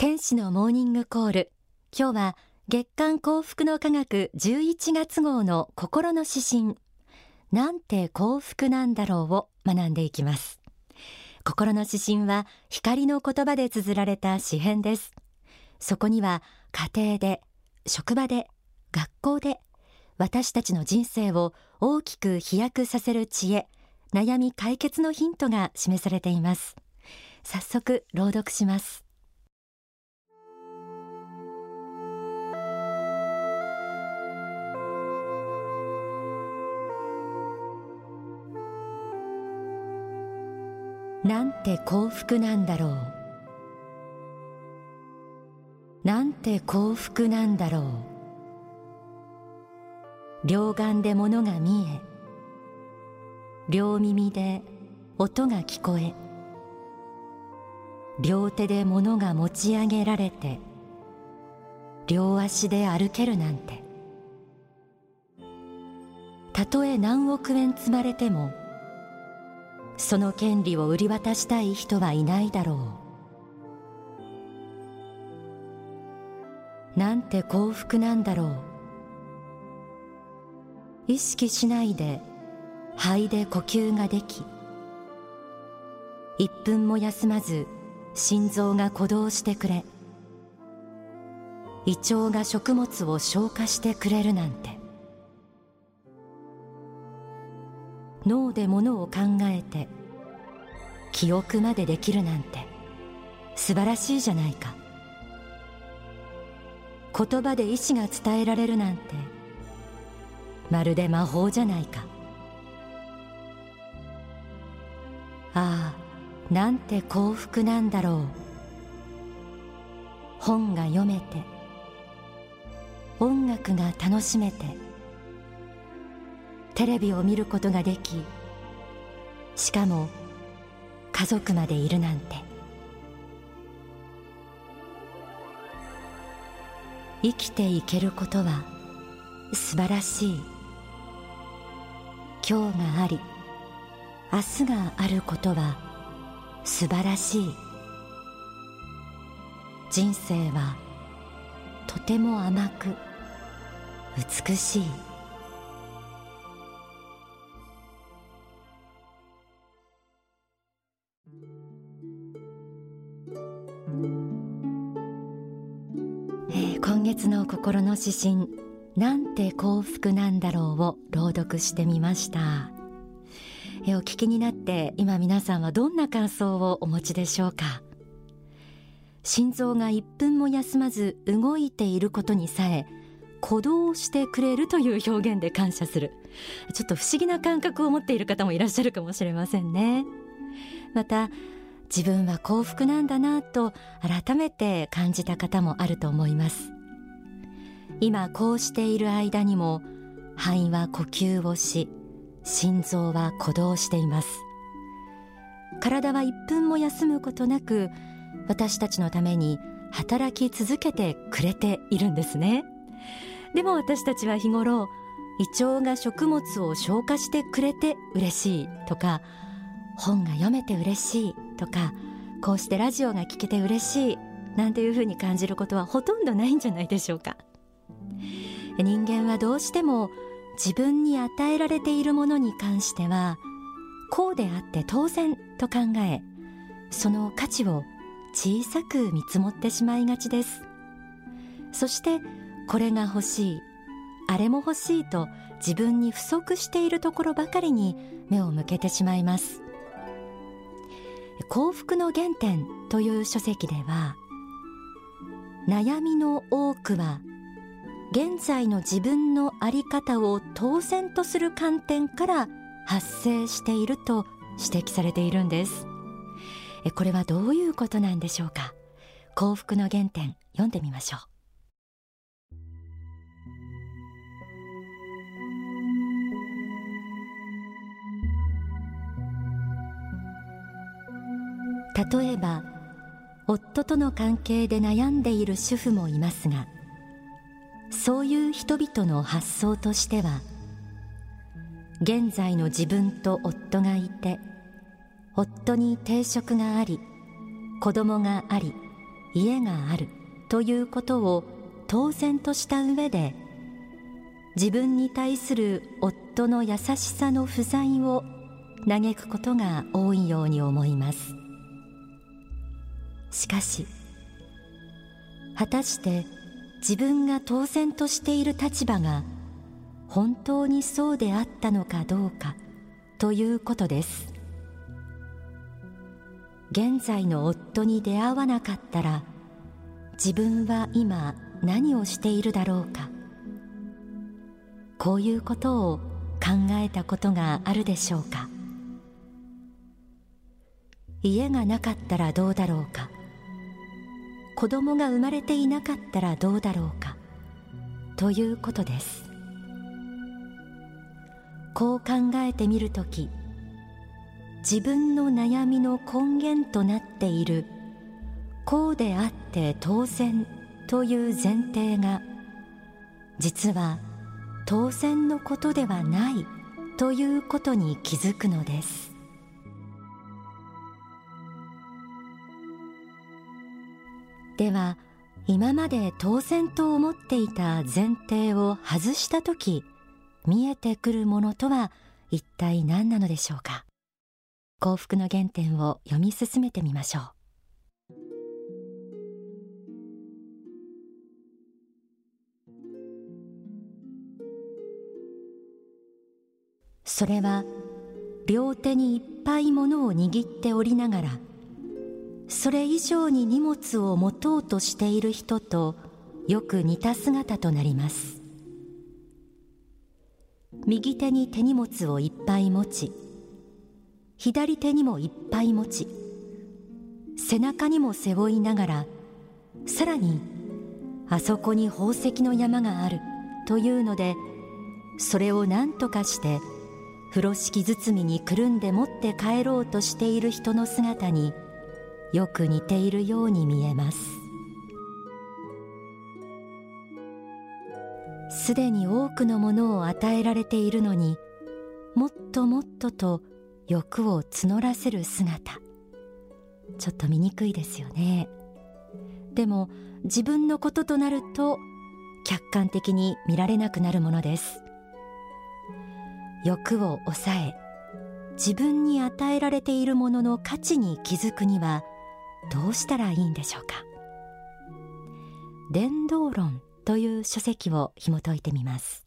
天使のモーニングコール。今日は月刊幸福の科学11月号の心の指針。なんて幸福なんだろうを学んでいきます。心の指針は光の言葉で綴られた詩編です。そこには家庭で職場で学校で私たちの人生を大きく飛躍させる知恵悩み解決のヒントが示されています。早速朗読します。なんて幸福なんだろう。なんて幸福なんだろう。両眼で物が見え両耳で音が聞こえ両手で物が持ち上げられて両足で歩けるなんて。たとえ何億円積まれてもその権利を売り渡したい人はいないだろう。なんて幸福なんだろう。意識しないで肺で呼吸ができ一分も休まず心臓が鼓動してくれ胃腸が食物を消化してくれるなんて。脳でものを考えて記憶までできるなんて素晴らしいじゃないか。言葉で意志が伝えられるなんてまるで魔法じゃないか。ああなんて幸福なんだろう。本が読めて音楽が楽しめてテレビを見ることができしかも家族までいるなんて。生きていけることは素晴らしい。今日があり明日があることは素晴らしい。人生はとても甘く美しい。月の心の指針なんて幸福なんだろうを朗読してみました。えお聞きになって今皆さんはどんな感想をお持ちでしょうか？心臓が1分も休まず動いていることにさえ鼓動してくれるという表現で感謝する。ちょっと不思議な感覚を持っている方もいらっしゃるかもしれませんね。また自分は幸福なんだなと改めて感じた方もあると思います。今こうしている間にも肺は呼吸をし心臓は鼓動しています。体は1分も休むことなく私たちのために働き続けてくれているんですね。でも私たちは日頃胃腸が食物を消化してくれて嬉しいとか本が読めて嬉しいとかこうしてラジオが聞けて嬉しいなんていうふうに感じることはほとんどないんじゃないでしょうか。人間はどうしても自分に与えられているものに関してはこうであって当然と考えその価値を小さく見積もってしまいがちです。そしてこれが欲しいあれも欲しいと自分に不足しているところばかりに目を向けてしまいます。幸福の原点という書籍では悩みの多くは現在の自分の在り方を当然とする観点から発生していると指摘されているんです。これはどういうことなんでしょうか？幸福の原点読んでみましょう。例えば夫との関係で悩んでいる主婦もいますがそういう人々の発想としては現在の自分と夫がいて夫に定職があり子供があり家があるということを当然とした上で自分に対する夫の優しさの不在を嘆くことが多いように思います。しかし果たして自分が当然としている立場が本当にそうであったのかどうかということです。現在の夫に出会わなかったら自分は今何をしているだろうかこういうことを考えたことがあるでしょうか。家がなかったらどうだろうか。子供が生まれていなかったらどうだろうか。ということです。こう考えてみるとき自分の悩みの根源となっているこうであって当然という前提が実は当然のことではないということに気づくのです。では今まで当然と思っていた前提を外した時見えてくるものとは一体何なのでしょうか？幸福の原点を読み進めてみましょう。それは両手にいっぱいものを握っておりながらそれ以上に荷物を持とうとしている人とよく似た姿となります。右手に手荷物をいっぱい持ち左手にもいっぱい持ち背中にも背負いながらさらにあそこに宝石の山があるというのでそれを何とかして風呂敷包みにくるんで持って帰ろうとしている人の姿によく似ているように見えます。すでに多くのものを与えられているのにもっともっとと欲を募らせる姿。ちょっと醜いですよね。でも自分のこととなると客観的に見られなくなるものです。欲を抑え自分に与えられているものの価値に気づくにはどうしたらいいんでしょうか？伝道論という書籍を紐解いてみます。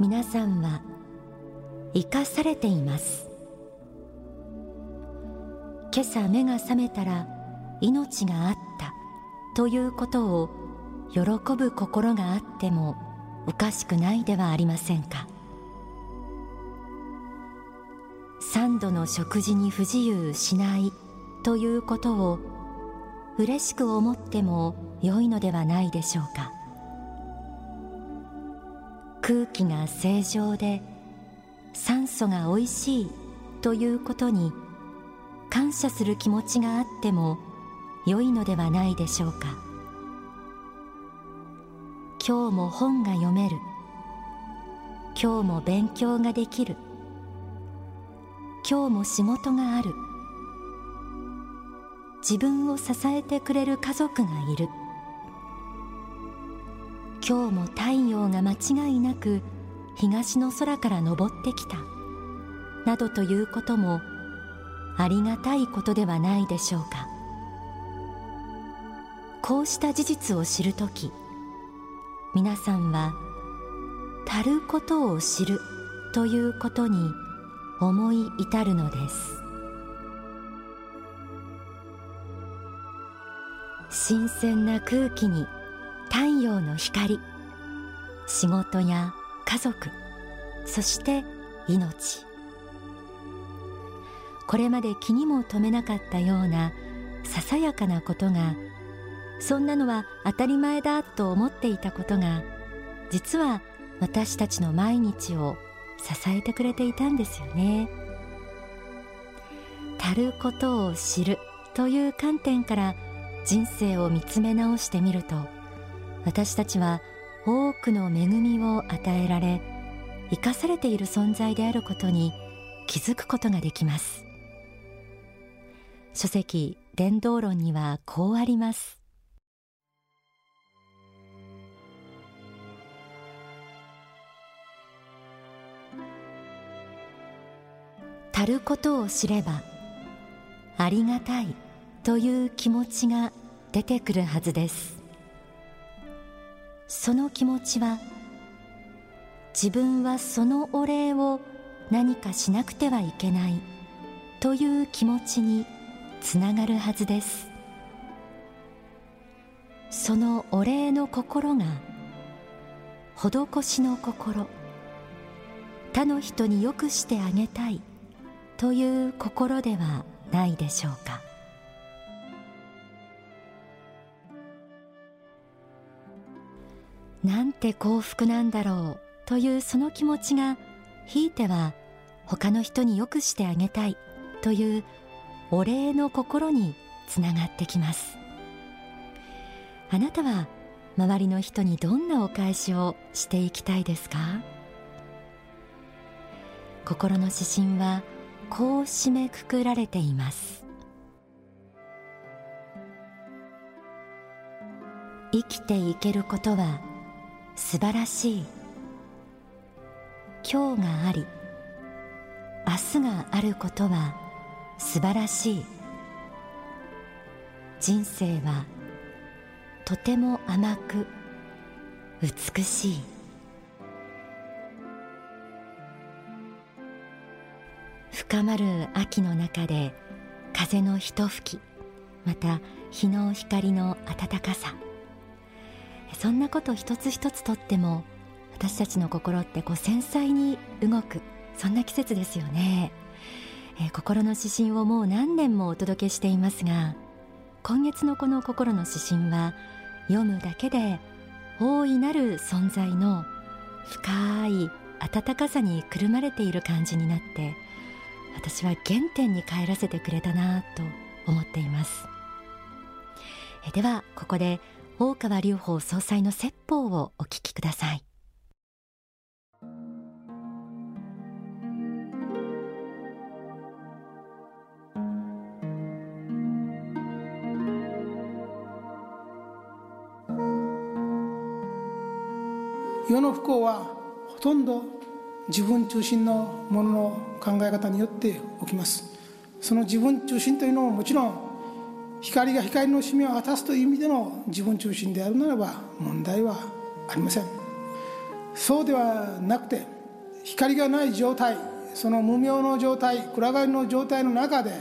皆さんは生かされています。今朝目が覚めたら命があったということを喜ぶ心があってもおかしくないではありませんか。三度の食事に不自由しないということを嬉しく思っても良いのではないでしょうか。空気が正常で酸素がおいしいということに感謝する気持ちがあっても良いのではないでしょうか。今日も本が読める。今日も勉強ができる。今日も仕事がある。自分を支えてくれる家族がいる。今日も太陽が間違いなく東の空から昇ってきた。などということもありがたいことではないでしょうか。こうした事実を知るとき皆さんは足ることを知るということに思い至るのです。新鮮な空気に太陽の光仕事や家族そして命。これまで気にも留めなかったようなささやかなことがそんなのは当たり前だと思っていたことが実は私たちの毎日を支えてくれていたんですよね。足ることを知るという観点から人生を見つめ直してみると私たちは多くの恵みを与えられ生かされている存在であることに気づくことができます。書籍伝道論にはこうあります。足ることを知ればありがたいという気持ちが出てくるはずです。その気持ちは自分はそのお礼を何かしなくてはいけないという気持ちにつながるはずです。そのお礼の心が施しの心他の人によくしてあげたいという心ではないでしょうか。なんて幸福なんだろうというその気持ちがひいては他の人によくしてあげたいというお礼の心につながってきます。あなたは周りの人にどんなお返しをしていきたいですか？心の指針はこう締めくくられています。生きていけることは素晴らしい。今日があり明日があることは素晴らしい。人生はとても甘く美しい。深まる秋の中で風のひと吹きまた日の光の暖かさ。そんなこと一つ一つとっても私たちの心ってこう繊細に動くそんな季節ですよね、えー、心の指針をもう何年もお届けしていますが今月のこの心の指針は読むだけで大いなる存在の深い温かさにくるまれている感じになって私は原点に帰らせてくれたなと思っています。えではここで大川隆法総裁の説法をお聞きください。世の不幸はほとんど自分中心のものの考え方によって起きます。その自分中心というのももちろん光が光の使命を果たすという意味での自分中心であるならば問題はありません。そうではなくて光がない状態その無明の状態暗がりの状態の中で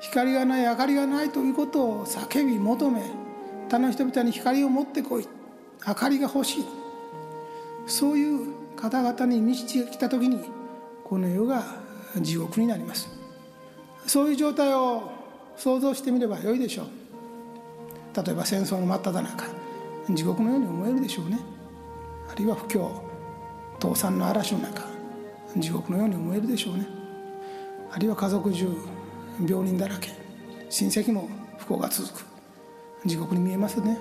光がない明かりがないということを叫び求め他の人々に光を持ってこい明かりが欲しい。そういう方々に満ちてきた時にこの世が地獄になります。そういう状態を想像してみればよいでしょう。例えば戦争の真っ只中地獄のように思えるでしょうね。あるいは不況倒産の嵐の中地獄のように思えるでしょうね。あるいは家族中病人だらけ親戚も不幸が続く。地獄に見えますね。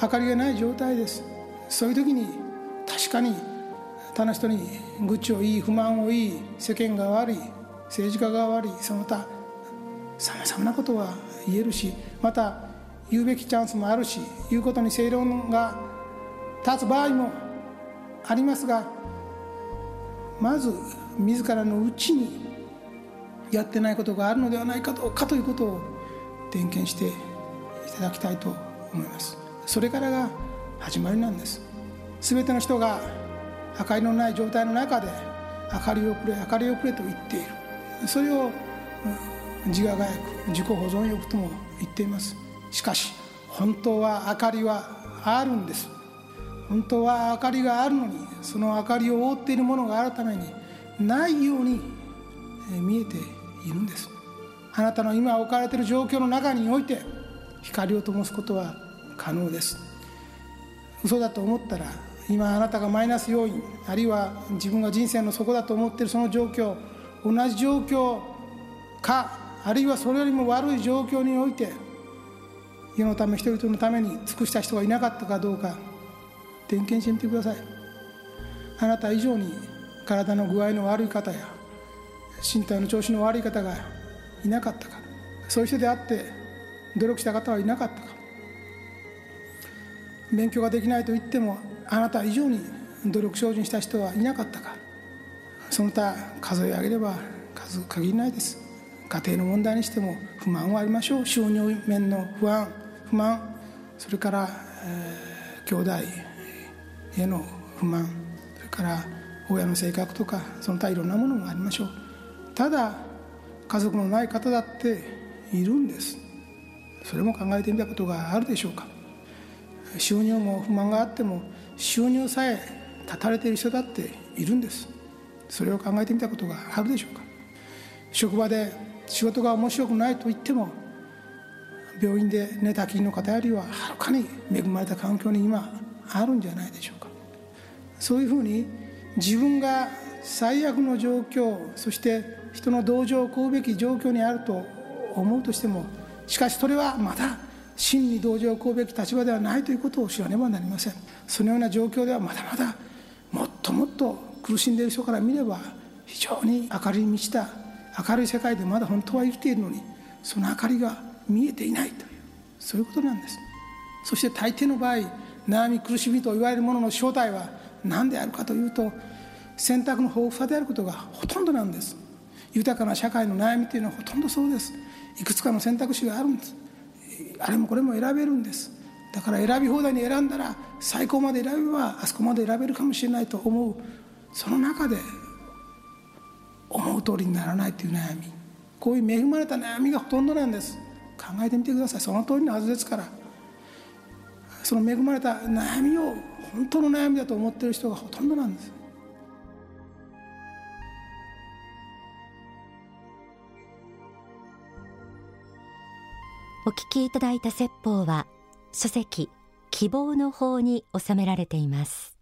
明かりがない状態です。そういう時に確かに他の人に愚痴を言い不満を言い世間が悪い政治家が悪いその他さまざまなことは言えるしまた言うべきチャンスもあるし言うことに正論が立つ場合もありますがまず自らのうちにやってないことがあるのではないかどうかということを点検していただきたいと思います。それからが始まりなんです。全ての人が明かりのない状態の中で明かりをくれ明かりをくれと言っている。それを自我がやく自己保存欲とも言っています。しかし本当は明かりはあるんです。本当は明かりがあるのにその明かりを覆っているものがあるためにないように見えているんです。あなたの今置かれている状況の中において光を灯すことは可能です。嘘だと思ったら今あなたがマイナス要因あるいは自分が人生の底だと思っているその状況同じ状況かあるいはそれよりも悪い状況において世のため人々のために尽くした人がいなかったかどうか点検してみてください。あなた以上に体の具合の悪い方や身体の調子の悪い方がいなかったかそういう人であって努力した方はいなかったか勉強ができないと言ってもあなた以上に努力精進した人はいなかったか。その他数え上げれば数限りないです。家庭の問題にしても不満はありましょう。収入面の不安不満。それから、えー、兄弟への不満。それから親の性格とかその他いろんなものがありましょう。ただ家族のない方だっているんです。それも考えてみたことがあるでしょうか。収入も不満があっても収入さえ断たれている人だっているんです。それを考えてみたことがあるでしょうか。職場で仕事が面白くないと言っても病院で寝たきりの方よりははるかに恵まれた環境に今あるんじゃないでしょうか。そういうふうに自分が最悪の状況そして人の同情を請うべき状況にあると思うとしてもしかしそれはまだ真に同情を請うべき立場ではないということを知らねばなりません。そのような状況ではまだまだもっともっと苦しんでいる人から見れば非常に明るい満ちた明るい世界でまだ本当は生きているのにその明かりが見えていないというそういうことなんです。そして大抵の場合悩み苦しみと言われるものの正体は何であるかというと選択の豊富さであることがほとんどなんです。豊かな社会の悩みというのはほとんどそうです。いくつかの選択肢があるんです。あれもこれも選べるんです。だから選び放題に選んだら最高まで選べばあそこまで選べるかもしれないと思う。その中で思う通りにならないという悩み。こういう恵まれた悩みがほとんどなんです。考えてみてください。その通りのはずですからその恵まれた悩みを本当の悩みだと思っている人がほとんどなんです。お聞きいただいた説法は書籍希望の法に収められています。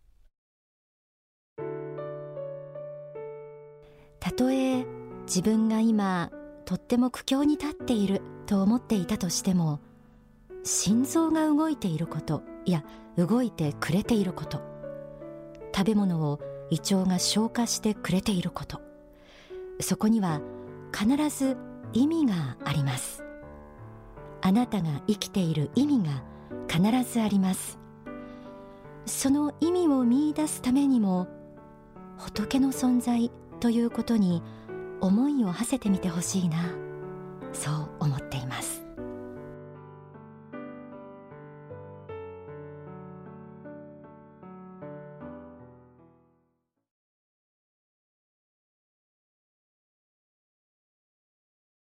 たとえ自分が今とっても苦境に立っていると思っていたとしても心臓が動いていることいや動いてくれていること食べ物を胃腸が消化してくれていることそこには必ず意味があります。あなたが生きている意味が必ずあります。その意味を見いだすためにも仏の存在ということに思いを馳せてみてほしいなそう思っています。